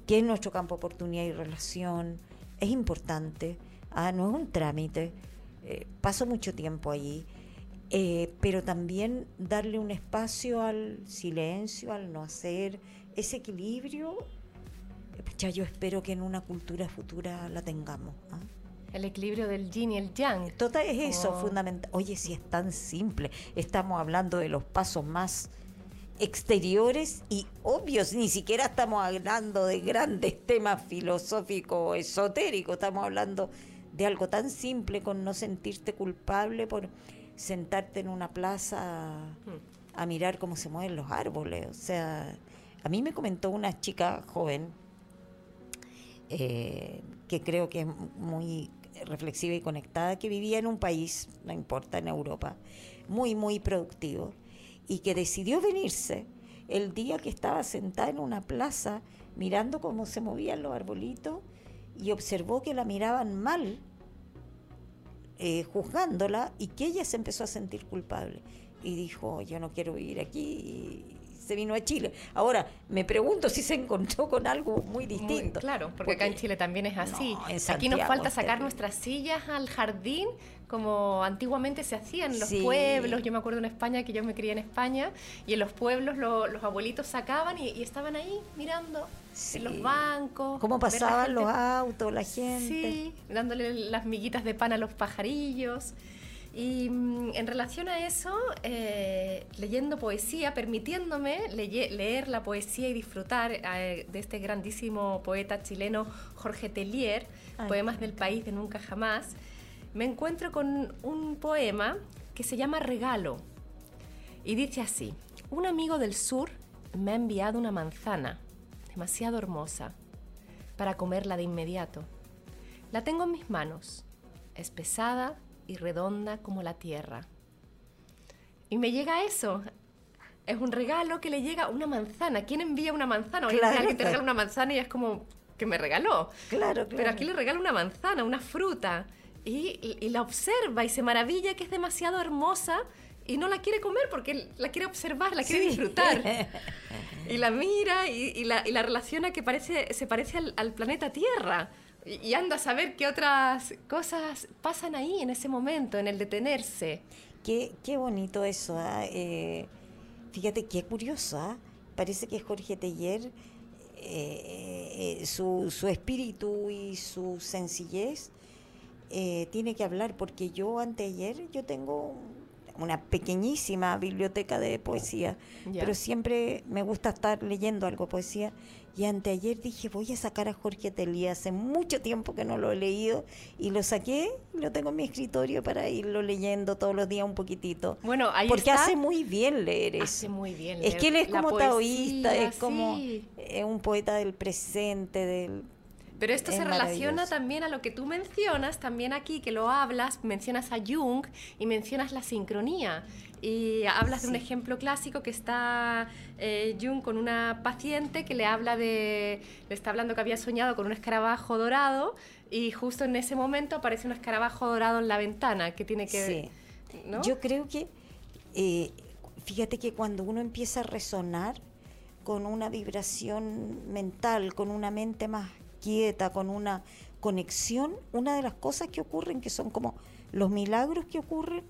que es nuestro campo de oportunidad y relación, es importante, ah, no es un trámite, eh, paso mucho tiempo allí, eh, pero también darle un espacio al silencio, al no hacer, ese equilibrio, eh, pucha, yo espero que en una cultura futura la tengamos. ¿ah? El equilibrio del yin y el yang. Total es eso, Oh. fundamental. Oye, si es tan simple, estamos hablando de los pasos más exteriores y obvios, ni siquiera estamos hablando de grandes temas filosóficos, esotéricos, estamos hablando de algo tan simple con no sentirte culpable por sentarte en una plaza a, a mirar cómo se mueven los árboles. O sea, a mí me comentó una chica joven eh, que creo que es muy reflexiva y conectada, que vivía en un país, no importa, en Europa, muy, muy productivo, y que decidió venirse el día que estaba sentada en una plaza mirando cómo se movían los arbolitos y observó que la miraban mal, eh, juzgándola, y que ella se empezó a sentir culpable. Y dijo, yo no quiero vivir aquí, se vino a Chile. Ahora, me pregunto si se encontró con algo muy Muy- distinto. claro, porque, acá en Chile también es así. No, Aquí nos falta sacar nuestras sillas al jardín, como antiguamente se hacía en los Sí. pueblos. Yo me acuerdo en España, que yo me crié en España, y en los pueblos lo- los abuelitos sacaban y, y estaban ahí mirando Sí. en los bancos. Cómo pasaban los autos, la gente. Sí, dándole las miguitas de pan a los pajarillos. Y mm, en relación a eso, eh, leyendo poesía, permitiéndome leer la poesía y disfrutar eh, de este grandísimo poeta chileno Jorge Tellier, Ay, Poemas del País de Nunca Jamás, me encuentro con un poema que se llama Regalo. Y dice así, un amigo del sur me ha enviado una manzana, demasiado hermosa, para comerla de inmediato. La tengo en mis manos, es pesada y redonda como la tierra. Y me llega eso. Es un regalo que le llega una manzana. ¿Quién envía una manzana? Hoy Claro, alguien te regala una manzana y es como que me regaló. Claro, Pero claro. aquí le regala una manzana, una fruta. Y, y- y la observa y se maravilla que es demasiado hermosa y no la quiere comer porque la quiere observar, la quiere disfrutar. y la mira y, la, y, la, relaciona que parece, se parece al, planeta Tierra. Y, anda a saber qué otras cosas pasan ahí en ese momento, en el detenerse. Qué, qué bonito eso. ¿ah? Eh, fíjate qué curioso. ¿ah? Parece que Jorge Teller, eh, eh, su, su espíritu y su sencillez tiene que hablar, porque yo anteayer, yo tengo una pequeñísima biblioteca de poesía, pero siempre me gusta estar leyendo algo poesía. Y anteayer dije, voy a sacar a Jorge Telía, hace mucho tiempo que no lo he leído, y lo saqué, lo tengo en mi escritorio para irlo leyendo todos los días un poquitito. Bueno, ahí Porque hace muy bien leer eso. Hace muy bien Es que él es como taoísta, es como eh, un poeta del presente, del pero esto se relaciona también a lo que tú mencionas, también aquí que lo hablas, mencionas a Jung y mencionas la sincronía. Y hablas de un ejemplo clásico que está eh, Jung con una paciente que le habla de, le está hablando que había soñado con un escarabajo dorado y justo en ese momento aparece un escarabajo dorado en la ventana que tiene que... Sí. Yo creo que, eh, fíjate que cuando uno empieza a resonar con una vibración mental, con una mente más quieta, con una conexión, una de las cosas que ocurren, que son como los milagros que ocurren,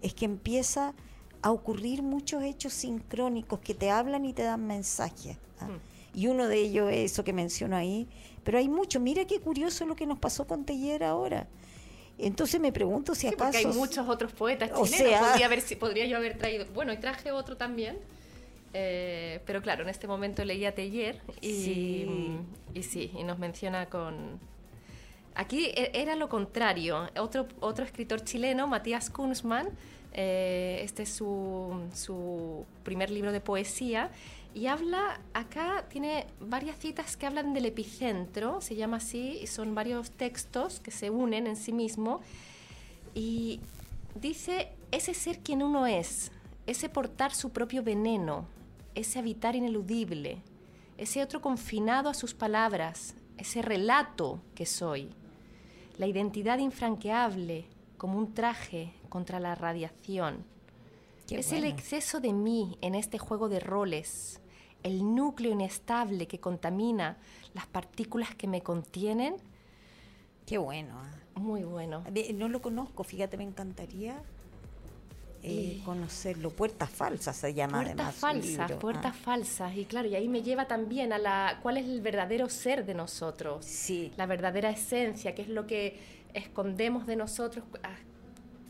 es que empieza a ocurrir muchos hechos sincrónicos que te hablan y te dan mensajes. ¿ah? Hmm. Y uno de ellos es eso que menciono ahí. Pero hay mucho. Mira qué curioso lo que nos pasó con Teller ahora. Entonces me pregunto si acaso... hay muchos otros poetas chilenos. O sea, podría, haber, podría yo haber traído... Bueno, y traje otro también. Eh, pero claro, en este momento leía Teller y sí. y sí, y nos menciona con... Aquí e, era lo contrario. Otro, otro escritor chileno, Matías Kunzmann, eh, este es su, su primer libro de poesía, y habla, acá tiene varias citas que hablan del epicentro, se llama así, y son varios textos que se unen en sí mismo, y dice, ese ser quien uno es, ese portar su propio veneno, ese habitar ineludible, ese otro confinado a sus palabras, ese relato que soy, la identidad infranqueable como un traje contra la radiación. es el exceso de mí en este juego de roles, el núcleo inestable que contamina las partículas que me contienen. Qué bueno. ¿ah? Muy bueno. No lo conozco, fíjate, me encantaría eh, conocerlo. Puertas falsas se llama puertas falsas, puertas ah. falsas. Y claro, y ahí me lleva también a la cuál es el verdadero ser de nosotros. Sí. La verdadera esencia, qué es lo que escondemos de nosotros,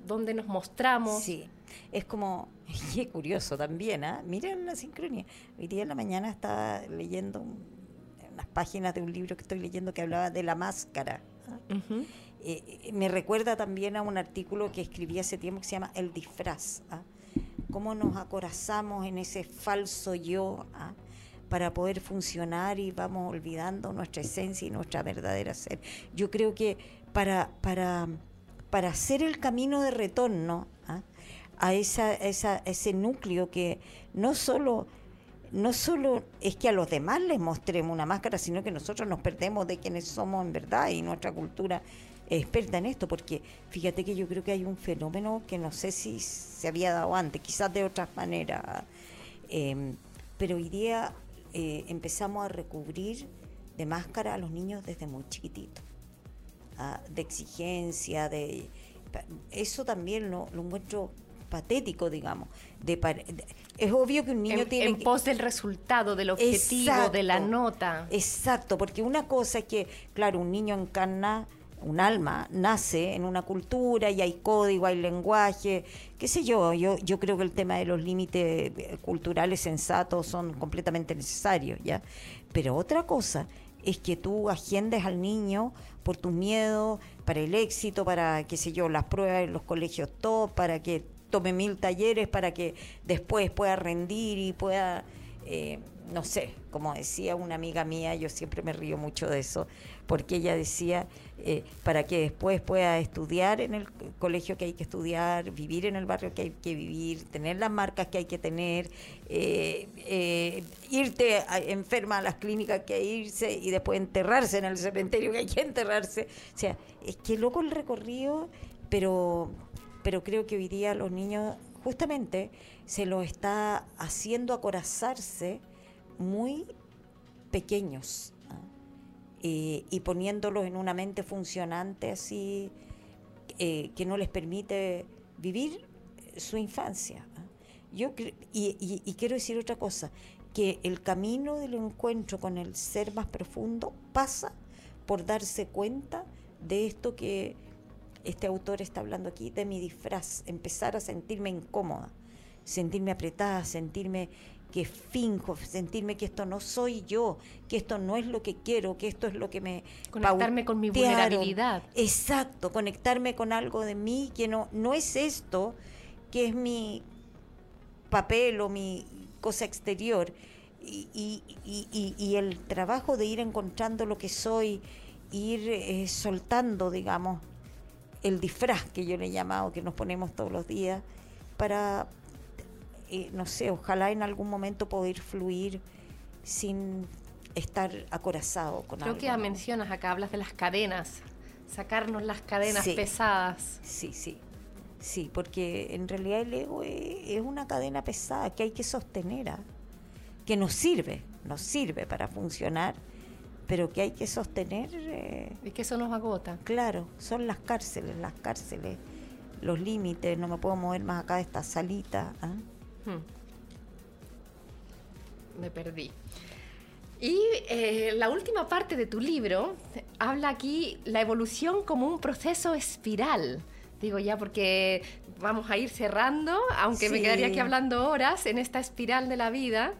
dónde nos mostramos. Sí. Es como, y es curioso también, ¿ah? Miren la sincronía. Hoy día en la mañana estaba leyendo unas páginas de un libro que estoy leyendo que hablaba de la máscara. ¿ah? Eh, me recuerda también a un artículo que escribí hace tiempo que se llama El disfraz. ¿ah? Cómo nos acorazamos en ese falso yo ¿ah? para poder funcionar y vamos olvidando nuestra esencia y nuestra verdadera ser. Yo creo que para, para, para hacer el camino de retorno ¿ah? a esa, esa, ese núcleo que no solo no solo es que a los demás les mostremos una máscara, sino que nosotros nos perdemos de quienes somos en verdad y nuestra cultura experta en esto, porque fíjate que yo creo que hay un fenómeno que no sé si se había dado antes, quizás de otras maneras, em, pero hoy día eh, empezamos a recubrir de máscara a los niños desde muy chiquititos, ¿ah? de exigencia, de eso también lo, lo encuentro patético, digamos. De, es obvio que un niño tiene... En pos del resultado, del objetivo, de la nota. Exacto, porque una cosa es que, claro, un niño encarna un alma nace en una cultura y hay código, hay lenguaje, qué sé yo, yo, yo creo que el tema de los límites eh, culturales sensatos son completamente necesarios, ¿ya? Pero otra cosa es que tú agendes al niño por tus miedos, para el éxito, para, qué sé yo, las pruebas en los colegios top, para que tome mil talleres, para que después pueda rendir y pueda... Eh, no sé, como decía una amiga mía, yo siempre me río mucho de eso, porque ella decía, eh, para que después pueda estudiar en el colegio que hay que estudiar, vivir en el barrio que hay que vivir, tener las marcas que hay que tener, eh, eh, irte enferma a las clínicas que hay irse y después enterrarse en el cementerio que hay que enterrarse. O sea, es que loco el recorrido, pero, pero creo que hoy día los niños justamente se lo está haciendo acorazarse muy pequeños. Eh, y poniéndolos en una mente funcionante así eh, que no les permite vivir su infancia. ¿ah? Yo y, y quiero decir otra cosa, que el camino del encuentro con el ser más profundo pasa por darse cuenta de esto que este autor está hablando aquí, de mi disfraz, empezar a sentirme incómoda, sentirme apretada, sentirme que finjo, sentirme que esto no soy yo, que esto no es lo que quiero, que esto es lo que me... Conectarme con mi vulnerabilidad. Exacto, conectarme con algo de mí que no, no es esto, que es mi papel o mi cosa exterior. Y, y, y, el trabajo de ir encontrando lo que soy, ir eh, soltando, digamos, el disfraz que yo le he llamado, que nos ponemos todos los días, para, eh, no sé, ojalá en algún momento poder fluir sin estar acorazado con Creo que mencionas acá, hablas de las cadenas, sacarnos las cadenas pesadas. Sí, sí, sí, porque en realidad el ego es, una cadena pesada que hay que sostener, ¿ah? que nos sirve, nos sirve para funcionar pero que hay que sostener. Eh, y que eso nos agota. Claro, son las cárceles, las cárceles, los límites, no me puedo mover más acá de esta salita. ¿ah? Hmm. Me perdí. Y eh, la última parte de tu libro habla aquí la evolución como un proceso espiral. Digo ya porque vamos a ir cerrando, aunque me quedaría aquí hablando horas en esta espiral de la vida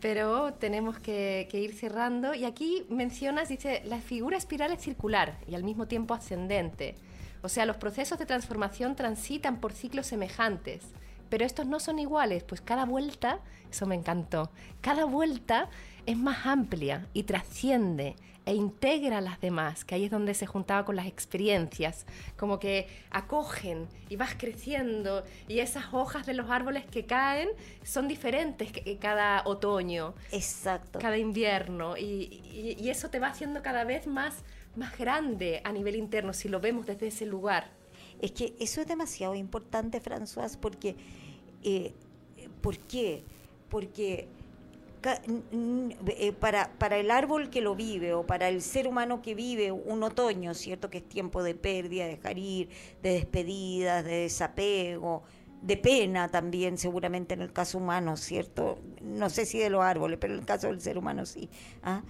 pero tenemos que, ir cerrando. Y aquí mencionas, dice, la figura espiral es circular y al mismo tiempo ascendente. O sea, los procesos de transformación transitan por ciclos semejantes, pero estos no son iguales, pues cada vuelta, eso me encantó, cada vuelta es más amplia y trasciende e integra a las demás, que ahí es donde se juntaba con las experiencias, como que acogen y vas creciendo y esas hojas de los árboles que caen son diferentes que cada otoño, exacto, cada invierno y, y, eso te va haciendo cada vez más más grande a nivel interno si lo vemos desde ese lugar. Es que eso es demasiado importante, François, porque eh, ¿por qué? Porque eh, para, el árbol que lo vive o para el ser humano que vive un otoño, ¿cierto? Que es tiempo de pérdida, de dejar ir, de despedidas, de desapego, de pena también, seguramente en el caso humano, ¿cierto? No sé si de los árboles, pero en el caso del ser humano sí. ¿ah?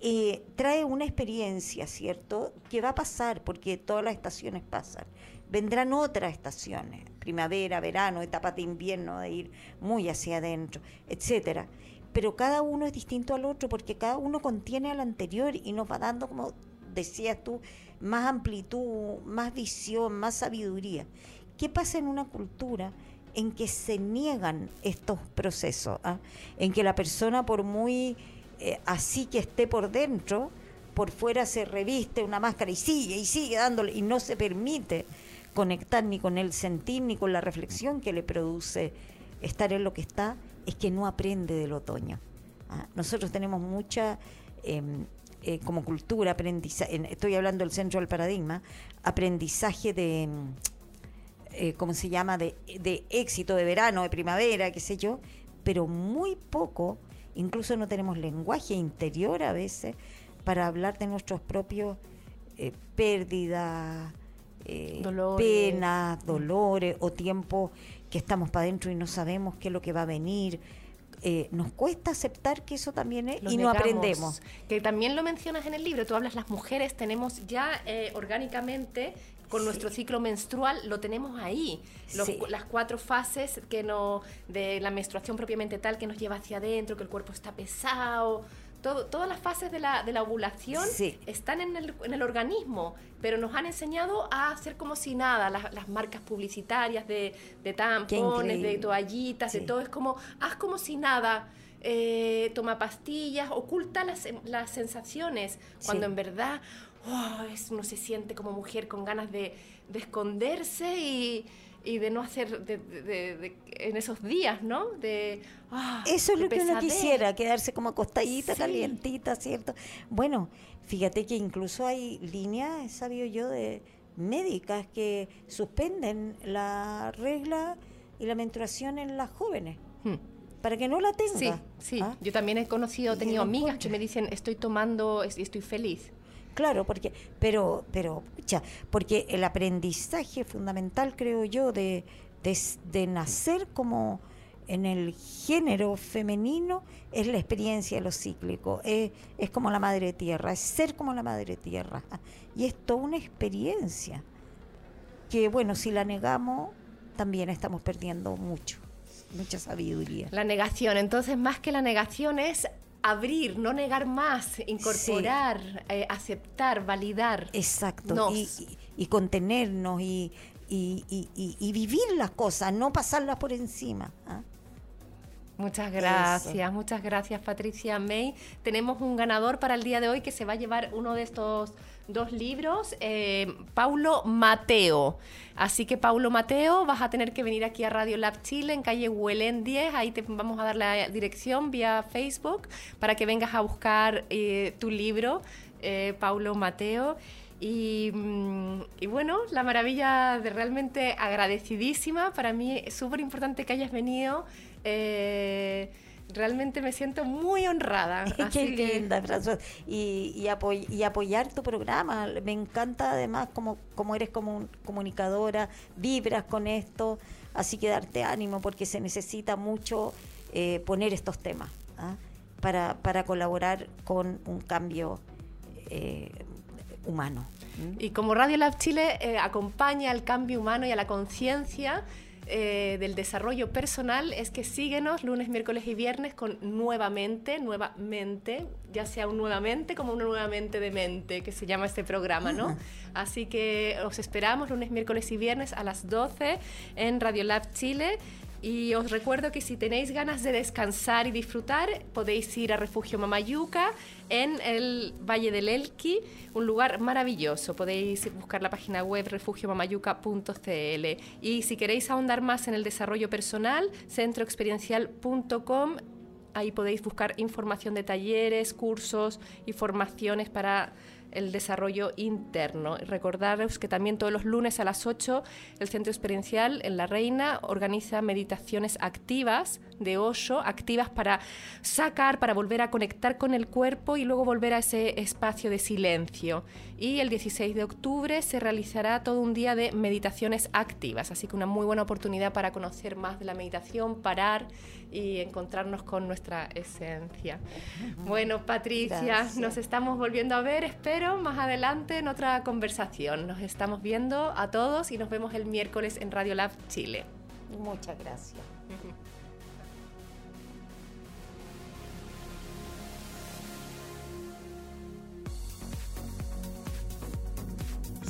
Eh, trae una experiencia, ¿cierto? Que va a pasar, porque todas las estaciones pasan. Vendrán otras estaciones, primavera, verano, etapas de invierno, de ir muy hacia adentro, etcétera pero cada uno es distinto al otro porque cada uno contiene al anterior y nos va dando, como decías tú, más amplitud, más visión, más sabiduría. ¿Qué pasa en una cultura en que se niegan estos procesos? Ah? En que la persona, por muy eh, así que esté por dentro, por fuera se reviste una máscara y sigue y sigue dándole y no se permite conectar ni con el sentir ni con la reflexión que le produce estar en lo que está, es que no aprende del otoño. ¿ah? Nosotros tenemos mucha, em, eh, como cultura, aprendizaje, estoy hablando del centro del paradigma, aprendizaje de, em, eh, ¿cómo se llama?, de, de éxito de verano, de primavera, qué sé yo, pero muy poco, incluso no tenemos lenguaje interior a veces para hablar de nuestros propios eh, pérdidas, penas, dolores o tiempo que estamos para adentro y no sabemos qué es lo que va a venir. Eh, nos cuesta aceptar que eso también es y no aprendemos. Que también lo mencionas en el libro, tú hablas, las mujeres tenemos ya eh, orgánicamente con nuestro ciclo menstrual lo tenemos ahí. Las cuatro fases que no, de la menstruación propiamente tal que nos lleva hacia adentro, que el cuerpo está pesado, todas las fases de la, de la ovulación están en el, en el, organismo, pero nos han enseñado a hacer como si nada, las, marcas publicitarias de, de tampones, de toallitas, de todo, es como, haz como si nada. Eh, toma pastillas, oculta las, las sensaciones, cuando en verdad oh, es, uno se siente como mujer con ganas de, de esconderse y, y de no hacer de, en esos días, ¿no? De, ah, Eso es lo que uno quisiera, quedarse como acostadita, calientita, ¿cierto? Bueno, fíjate que incluso hay líneas, sabio yo, de médicas que suspenden la regla y la menstruación en las jóvenes. Hmm. Para que no la tenga. Sí, sí. ¿ah? Yo también he conocido, he tenido amigas que me dicen, estoy tomando estoy feliz. Claro, porque, pero, pero, pucha, porque el aprendizaje fundamental, creo yo, de, de, nacer como en el género femenino es la experiencia de lo cíclico, es, es como la madre tierra, es ser como la madre tierra. Y es toda una experiencia que, bueno, si la negamos, también estamos perdiendo mucho, mucha sabiduría. La negación. Entonces, más que la negación es abrir, no negar más, incorporar, eh, aceptar, validar. Exacto, y, y- y contenernos y, y- y- y- y vivir las cosas, no pasarlas por encima. ¿ah? Muchas gracias, muchas gracias Patricia May. Tenemos un ganador para el día de hoy que se va a llevar uno de estos dos libros, eh, Paulo Mateo. Así que Paulo Mateo, vas a tener que venir aquí a Radio Lab Chile en calle Huelén 10, ahí te vamos a dar la dirección vía Facebook para que vengas a buscar eh, tu libro, eh, Paulo Mateo. Y, mm, y bueno, la maravilla de realmente agradecidísima. Para mí es súper importante que hayas venido. Realmente me siento muy honrada. Qué así linda, François. Y, y, apoy- y apoyar tu programa. Me encanta además como, como eres como comunicadora, vibras con esto, así que darte ánimo porque se necesita mucho eh, poner estos temas ¿ah? para, para colaborar con un cambio eh, humano. Y como Radio Lab Chile eh, acompaña al cambio humano y a la conciencia eh, del desarrollo personal, es que síguenos lunes, miércoles y viernes con nuevamente, nuevamente, ya sea un nuevamente como una nuevamente de mente, que se llama este programa, ¿no? Así que os esperamos lunes, miércoles y viernes a las 12 en Radio Lab Chile. Y os recuerdo que si tenéis ganas de descansar y disfrutar, podéis ir a Refugio Mamayuca en el Valle del Elqui, un lugar maravilloso. Podéis buscar la página web refugiomamayuca.cl. Y si queréis ahondar más en el desarrollo personal, centroexperiencial.com. Ahí podéis buscar información de talleres, cursos y formaciones para el desarrollo interno. Recordaros que también todos los lunes a las 8 el Centro Experiencial en La Reina organiza meditaciones activas de Osho, activas para sacar, para volver a conectar con el cuerpo y luego volver a ese espacio de silencio. Y el 16 de octubre se realizará todo un día de meditaciones activas, así que una muy buena oportunidad para conocer más de la meditación, parar y encontrarnos con nuestra esencia. Bueno, Patricia, Gracias. nos estamos volviendo a ver, espero, más adelante en otra conversación. Nos estamos viendo a todos y nos vemos el miércoles en Radio Lab Chile. Muchas gracias.